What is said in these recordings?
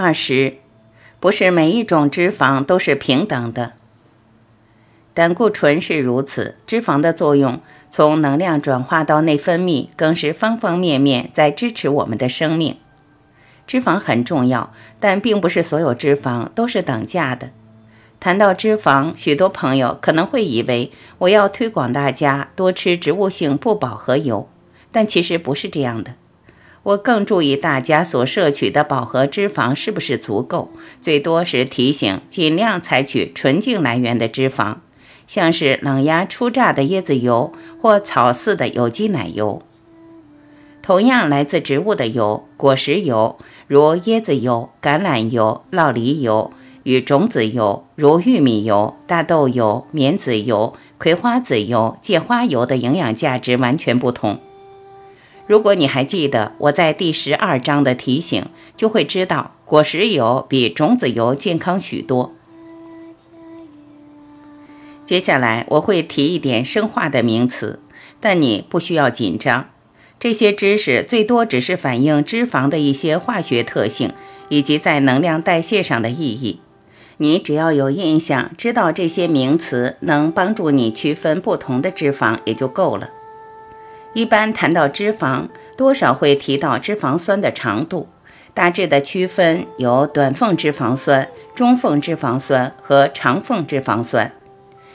二十，不是每一种脂肪都是平等的。胆固醇是如此，脂肪的作用从能量转化到内分泌，更是方方面面在支持我们的生命。脂肪很重要，但并不是所有脂肪都是等价的。谈到脂肪，许多朋友可能会以为我要推广大家多吃植物性不饱和油，但其实不是这样的。我更注意大家所摄取的饱和脂肪是不是足够，最多是提醒尽量采取纯净来源的脂肪。像是冷压初榨的椰子油或草饲的有机奶油，同样来自植物的油，果实油如椰子油、橄榄油、酪梨油与种子油如玉米油、大豆油、棉籽油、葵花籽油、芥花油的营养价值完全不同。如果你还记得我在第十二章的提醒，就会知道果实油比种子油健康许多。接下来我会提一点生化的名词，但你不需要紧张。这些知识最多只是反映脂肪的一些化学特性以及在能量代谢上的意义。你只要有印象，知道这些名词能帮助你区分不同的脂肪也就够了。一般谈到脂肪，多少会提到脂肪酸的长度，大致的区分有短缝脂肪酸、中缝脂肪酸和长缝脂肪酸。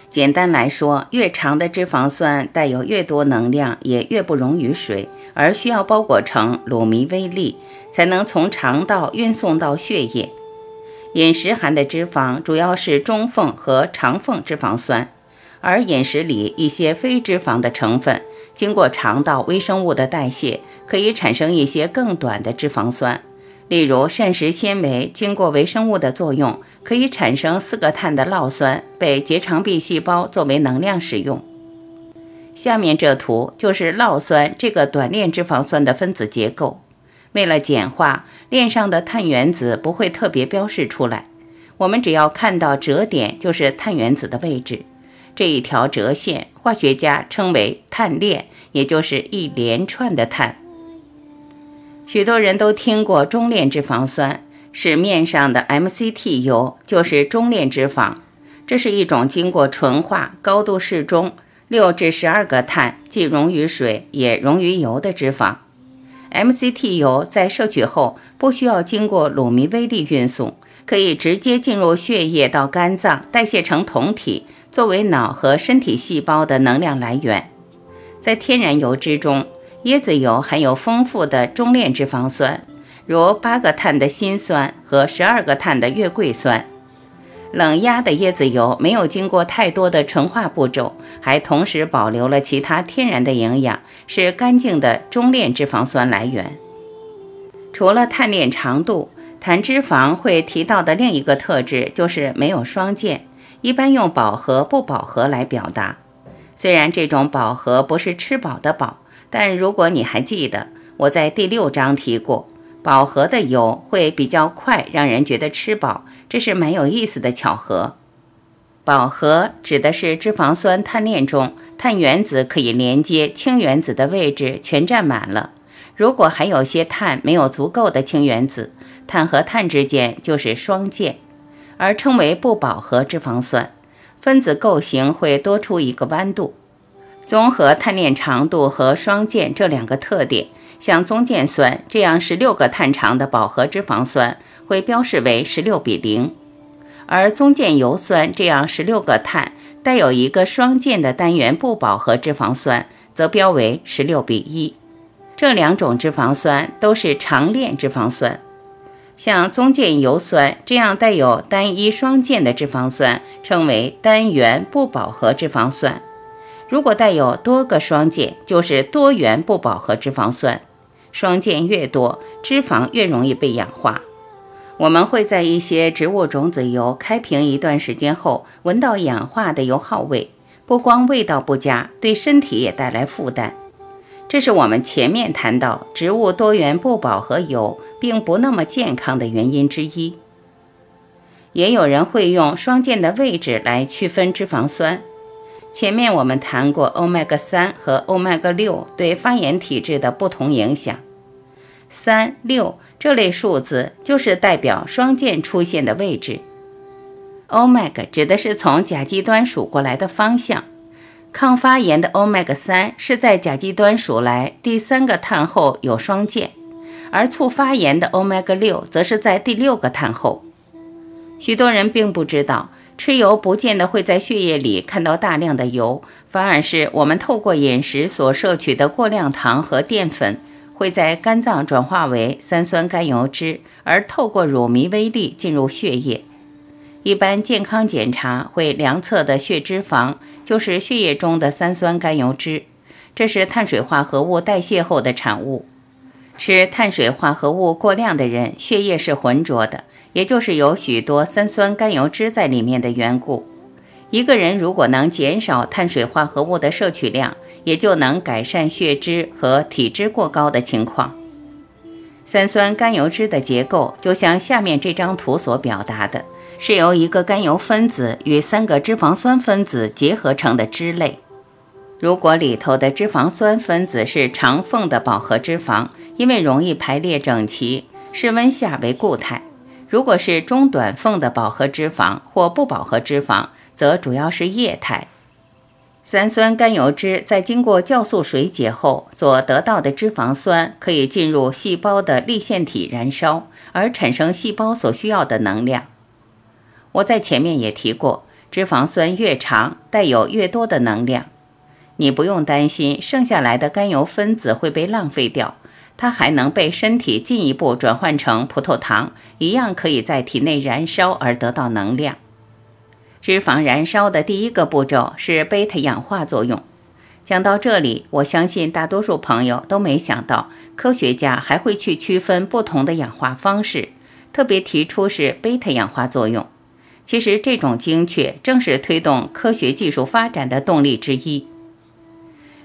简单来说，越长的脂肪酸带有越多能量，也越不溶于水，而需要包裹成乳糜微粒，才能从肠道运送到血液。饮食含的脂肪主要是中缝和长缝脂肪酸，而饮食里一些非脂肪的成分，经过肠道微生物的代谢，可以产生一些更短的脂肪酸。例如，膳食纤维经过微生物的作用，可以产生四个碳的酪酸，被结肠壁细胞作为能量使用。下面这图就是酪酸这个短链脂肪酸的分子结构。为了简化，链上的碳原子不会特别标示出来，我们只要看到折点就是碳原子的位置。这一条折线，化学家称为碳链，也就是一连串的碳。许多人都听过中链脂肪酸，市面上的 MCT 油就是中链脂肪。这是一种经过纯化、高度适中、六至十二个碳，既溶于水也溶于油的脂肪。MCT 油在摄取后不需要经过乳糜微粒运送，可以直接进入血液到肝脏代谢成酮体，作为脑和身体细胞的能量来源。在天然油脂中。椰子油含有丰富的中链脂肪酸，如八个碳的辛酸和十二个碳的月桂酸。冷压的椰子油没有经过太多的纯化步骤，还同时保留了其他天然的营养，是干净的中链脂肪酸来源。除了碳链长度，谈脂肪会提到的另一个特质就是没有双键，一般用饱和不饱和来表达。虽然这种饱和不是吃饱的饱。但如果你还记得，我在第六章提过，饱和的油会比较快让人觉得吃饱，这是蛮有意思的巧合。饱和指的是脂肪酸碳链中碳原子可以连接氢原子的位置全占满了，如果还有些碳没有足够的氢原子，碳和碳之间就是双键，而称为不饱和脂肪酸，分子构型会多出一个弯度。综合碳链长度和双键这两个特点，像棕键酸这样十六个碳长的饱和脂肪酸会标示为十六比零，而棕键油酸这样十六个碳带有一个双键的单元不饱和脂肪酸则标为十六比一。这两种脂肪酸都是长链脂肪酸，像棕键油酸这样带有单一双键的脂肪酸称为单元不饱和脂肪酸。如果带有多个双键，就是多元不饱和脂肪酸。双键越多，脂肪越容易被氧化。我们会在一些植物种子油开瓶一段时间后，闻到氧化的油耗味，不光味道不佳，对身体也带来负担。这是我们前面谈到植物多元不饱和油并不那么健康的原因之一。也有人会用双键的位置来区分脂肪酸。前面我们谈过欧米伽三和欧米伽六对发炎体质的不同影响。三、六这类数字就是代表双键出现的位置。omega 指的是从甲基端数过来的方向，抗发炎的 omega 三是在甲基端数来第三个碳后有双键，而促发炎的 omega 六则是在第六个碳后。许多人并不知道，吃油不见得会在血液里看到大量的油，反而是我们透过饮食所摄取的过量糖和淀粉，会在肝脏转化为三酸甘油脂，而透过乳糜微粒进入血液。一般健康检查会量测的血脂肪，就是血液中的三酸甘油脂，这是碳水化合物代谢后的产物。吃碳水化合物过量的人，血液是浑浊的。也就是有许多三酸甘油脂在里面的缘故。一个人如果能减少碳水化合物的摄取量，也就能改善血脂和体脂过高的情况。三酸甘油脂的结构就像下面这张图所表达的，是由一个甘油分子与三个脂肪酸分子结合成的脂类。如果里头的脂肪酸分子是长缝的饱和脂肪，因为容易排列整齐，室温下为固态。如果是中短缝的饱和脂肪或不饱和脂肪，则主要是液态。三酸甘油脂在经过酵素水解后所得到的脂肪酸，可以进入细胞的粒线体燃烧，而产生细胞所需要的能量。我在前面也提过，脂肪酸越长，带有越多的能量。你不用担心剩下来的甘油分子会被浪费掉。它还能被身体进一步转换成葡萄糖，一样可以在体内燃烧而得到能量。脂肪燃烧的第一个步骤是贝塔氧化作用。讲到这里，我相信大多数朋友都没想到，科学家还会去区分不同的氧化方式，特别提出是贝塔氧化作用。其实这种精确正是推动科学技术发展的动力之一。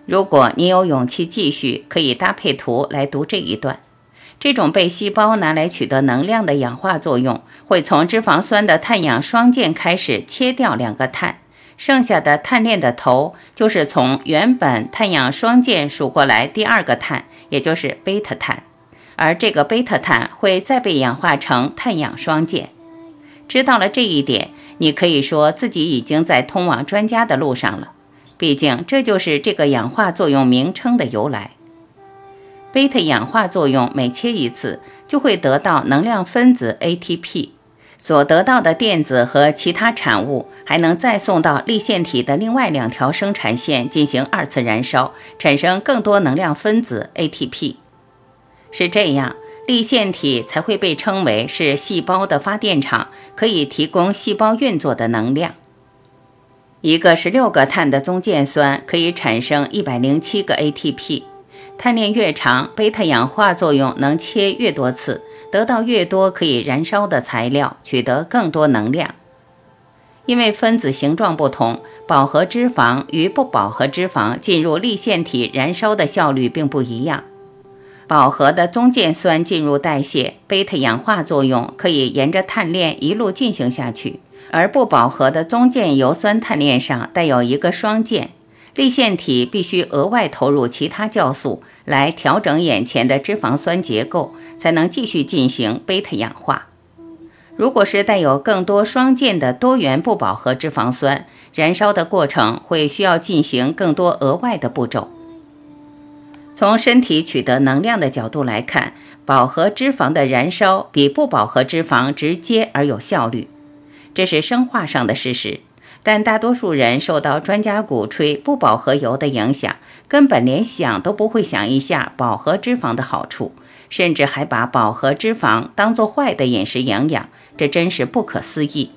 如果你有勇气继续，可以搭配图来读这一段。这种被细胞拿来取得能量的氧化作用，会从脂肪酸的碳氧双键开始切掉两个碳，剩下的碳链的头就是从原本碳氧双键数过来第二个碳，也就是贝塔碳。而这个贝塔碳会再被氧化成碳氧双键。知道了这一点，你可以说自己已经在通往专家的路上了。毕竟，这就是这个氧化作用名称的由来。贝塔氧化作用每切一次，就会得到能量分子 ATP，所得到的电子和其他产物还能再送到粒线体的另外两条生产线进行二次燃烧，产生更多能量分子 ATP。是这样，粒线体才会被称为是细胞的发电厂，可以提供细胞运作的能量。一个十六个碳的中键酸可以产生一百零七个 ATP，碳链越长，贝塔氧化作用能切越多次，得到越多可以燃烧的材料，取得更多能量。因为分子形状不同，饱和脂肪与不饱和脂肪进入粒线体燃烧的效率并不一样。饱和的中键酸进入代谢，贝塔氧化作用可以沿着碳链一路进行下去。而不饱和的中键油酸碳链上带有一个双键，粒线体必须额外投入其他酵素来调整眼前的脂肪酸结构，才能继续进行贝塔氧化。如果是带有更多双键的多元不饱和脂肪酸，燃烧的过程会需要进行更多额外的步骤。从身体取得能量的角度来看，饱和脂肪的燃烧比不饱和脂肪直接而有效率。这是生化上的事实，但大多数人受到专家鼓吹不饱和油的影响，根本连想都不会想一下饱和脂肪的好处，甚至还把饱和脂肪当作坏的饮食营养，这真是不可思议。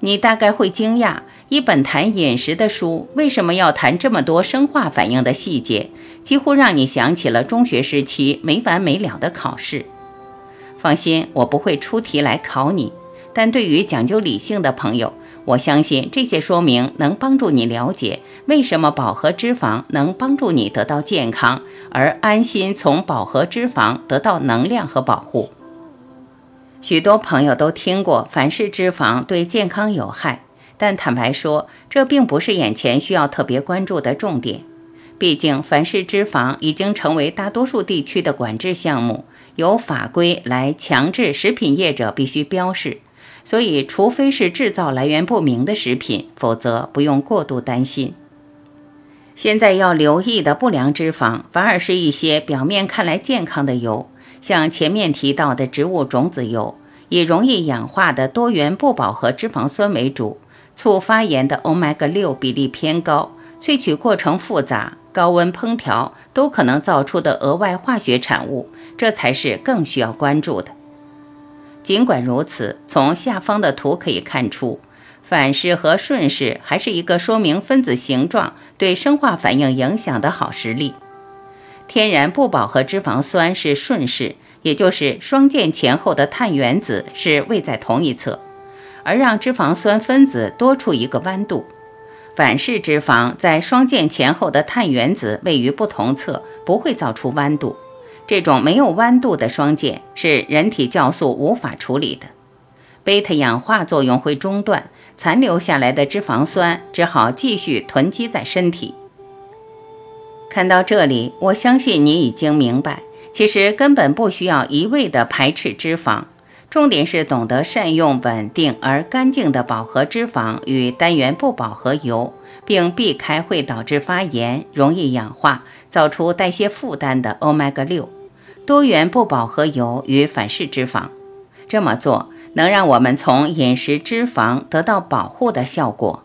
你大概会惊讶，一本谈饮食的书为什么要谈这么多生化反应的细节，几乎让你想起了中学时期没完没了的考试。放心，我不会出题来考你。但对于讲究理性的朋友，我相信这些说明能帮助你了解为什么饱和脂肪能帮助你得到健康，而安心从饱和脂肪得到能量和保护。许多朋友都听过反式脂肪对健康有害，但坦白说，这并不是眼前需要特别关注的重点。毕竟反式脂肪已经成为大多数地区的管制项目，有法规来强制食品业者必须标示。所以，除非是制造来源不明的食品，否则不用过度担心。现在要留意的不良脂肪，反而是一些表面看来健康的油，像前面提到的植物种子油，以容易氧化的多元不饱和脂肪酸为主，促发炎的 omega 六比例偏高，萃取过程复杂，高温烹调都可能造出的额外化学产物，这才是更需要关注的。尽管如此，从下方的图可以看出。反式和顺式还是一个说明分子形状对生化反应影响的好实例。天然不饱和脂肪酸是顺式，也就是双键前后的碳原子是位在同一侧，而让脂肪酸分子多出一个弯度。反式脂肪在双键前后的碳原子位于不同侧，不会造出弯度。这种没有弯度的双键是人体酵素无法处理的。贝塔氧化作用会中断，残留下来的脂肪酸只好继续囤积在身体。看到这里，我相信你已经明白，其实根本不需要一味的排斥脂肪，重点是懂得善用稳定而干净的饱和脂肪与单元不饱和油，并避开会导致发炎、容易氧化、造出代谢负担的 omega 六、多元不饱和油与反式脂肪。这么做。能让我们从饮食脂肪得到保护的效果。